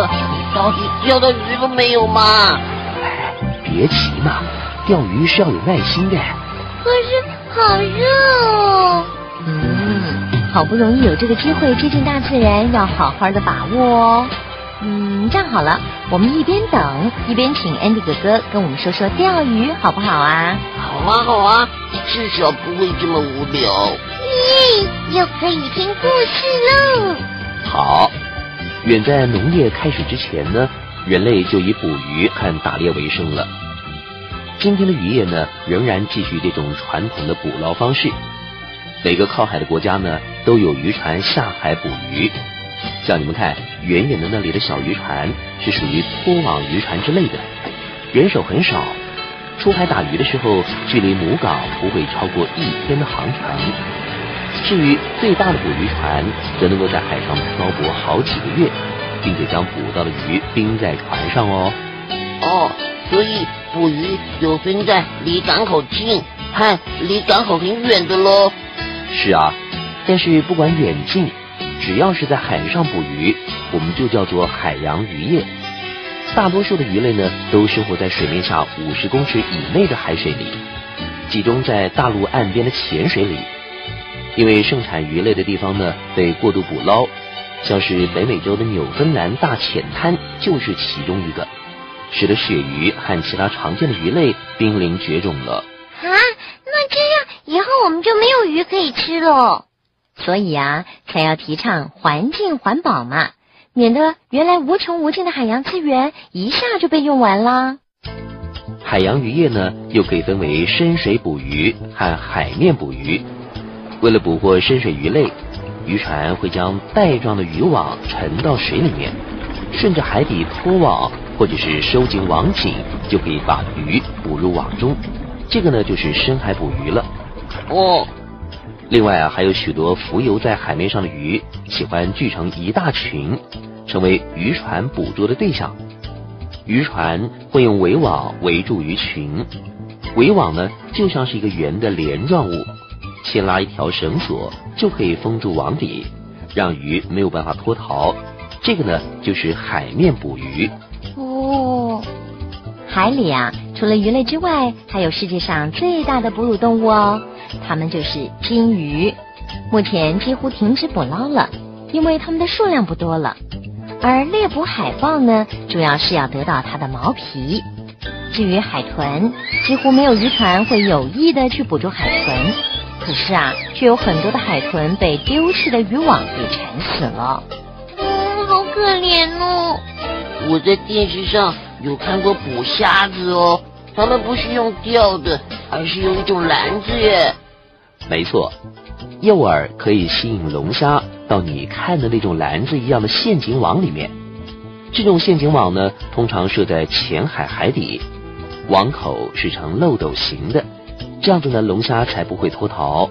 了，你到底钓到鱼了没有嘛？哎，别急嘛，钓鱼是要有耐心的。可是好热哦。嗯，好不容易有这个机会接近大自然，要好好的把握哦。嗯，这样好了，我们一边等一边请 Andy 哥哥跟我们说说钓鱼好不好啊？好啊，好啊，至少不会这么无聊。耶，又可以听故事喽。好，远在农业开始之前呢，人类就以捕鱼和打猎为生了。今天的渔业呢，仍然继续这种传统的捕捞方式。每个靠海的国家呢，都有渔船下海捕鱼。像你们看，远远的那里的小渔船是属于拖网渔船之类的，人手很少。出海打鱼的时候，距离母港不会超过一天的航程。至于最大的捕鱼船，则能够在海上漂泊好几个月，并且将捕到的鱼冰在船上哦。哦，所以捕鱼有分在离港口近和离港口很远的喽。是啊，但是不管远近。只要是在海上捕鱼，我们就叫做海洋渔业。大多数的鱼类呢，都生活在水面下五十公尺以内的海水里，集中在大陆岸边的浅水里。因为盛产鱼类的地方呢，被过度捕捞，像是北美洲的纽芬兰大浅滩就是其中一个，使得鳕鱼和其他常见的鱼类濒临绝种了。啊，那这样以后我们就没有鱼可以吃了。所以啊，才要提倡环境环保嘛，免得原来无穷无尽的海洋资源一下就被用完啦。海洋渔业呢，又可以分为深水捕鱼和海面捕鱼。为了捕获深水鱼类，渔船会将带状的渔网沉到水里面，顺着海底拖网或者是收紧网颈，就可以把鱼捕入网中。这个呢，就是深海捕鱼了。哦。另外啊，还有许多浮游在海面上的鱼，喜欢聚成一大群，成为渔船捕捉的对象。渔船会用围网围住鱼群，围网呢就像是一个圆的帘状物，牵拉一条绳索就可以封住网底，让鱼没有办法脱逃。这个呢就是海面捕鱼。哦，海里啊，除了鱼类之外，还有世界上最大的哺乳动物哦。它们就是金鱼，目前几乎停止捕捞了，因为它们的数量不多了。而猎捕海豹呢，主要是要得到它的毛皮。至于海豚，几乎没有渔船会有意的去捕捉海豚，可是啊，却有很多的海豚被丢弃的渔网给缠死了。嗯，好可怜哦。我在电视上有看过捕虾子哦，他们不是用钓的，而是用一种篮子耶。没错，诱饵可以吸引龙虾到你看的那种篮子一样的陷阱网里面。这种陷阱网呢，通常设在浅海海底，网口是呈漏斗形的，这样子呢，龙虾才不会脱逃。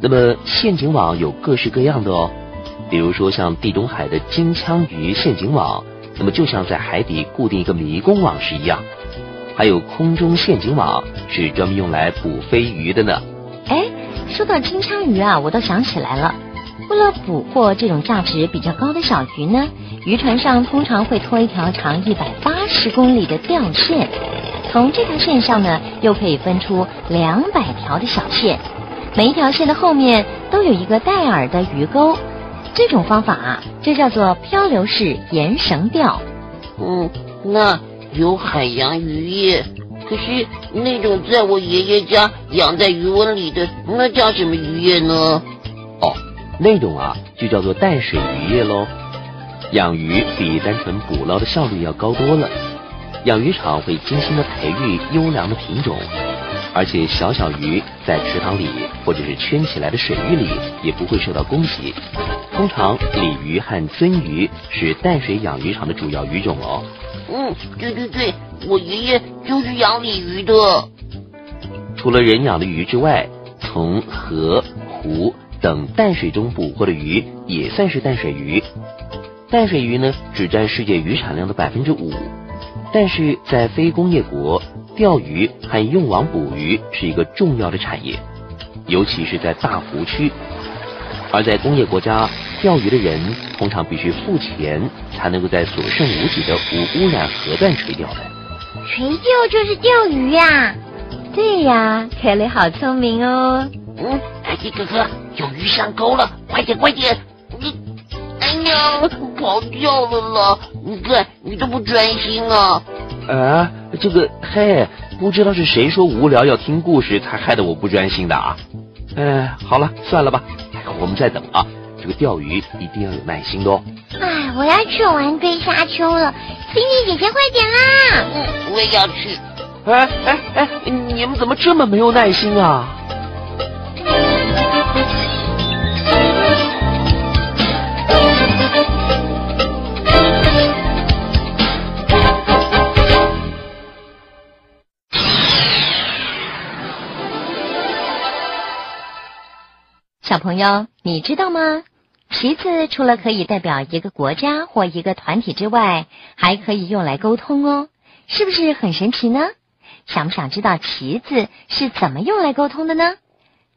那么陷阱网有各式各样的哦，比如说像地中海的金枪鱼陷阱网，那么就像在海底固定一个迷宫网是一样。还有空中陷阱网，是专门用来捕飞鱼的呢。哎。说到金枪鱼啊，我倒想起来了。为了捕获这种价值比较高的小鱼呢，渔船上通常会拖一条长一百八十公里的钓线，从这条线上呢，又可以分出两百条的小线，每一条线的后面都有一个带饵的鱼钩。这种方法啊，就叫做漂流式沿绳钓。嗯，那有海洋渔业。可是那种在我爷爷家养在鱼窝里的，那叫什么渔业呢？哦，那种啊就叫做淡水渔业喽。养鱼比单纯捕捞的效率要高多了。养鱼场会精心的培育优良的品种，而且小小鱼在池塘里或者是圈起来的水域里也不会受到攻击。通常鲤鱼和鳟鱼是淡水养鱼场的主要鱼种哦。嗯，对对对，我爷爷就是养鲤鱼的。除了人养的鱼之外，从河、湖等淡水中捕获的鱼也算是淡水鱼。淡水鱼呢，只占世界鱼产量的百分之五，但是在非工业国，钓鱼和用网捕鱼是一个重要的产业，尤其是在大湖区。而在工业国家，钓鱼的人通常必须付钱，才能够在所剩无几的无污染河段垂钓的。垂钓就是钓鱼呀？对呀，凯雷好聪明哦。嗯，海迪哥哥，有鱼上钩了，快点快点！你，哎呀，跑掉了啦！你看，你都不专心啊。啊，这个嘿，不知道是谁说无聊要听故事，才害得我不专心的啊！哎，好了，算了吧，我们再等啊。这个钓鱼一定要有耐心的哦。哎，我要去玩堆沙丘了，星星姐姐快点啦！嗯，我也要去。哎哎哎，你们怎么这么没有耐心啊？小朋友，你知道吗？旗子除了可以代表一个国家或一个团体之外，还可以用来沟通哦，是不是很神奇呢？想不想知道旗子是怎么用来沟通的呢？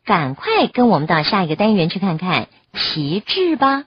赶快跟我们到下一个单元去看看旗帜吧。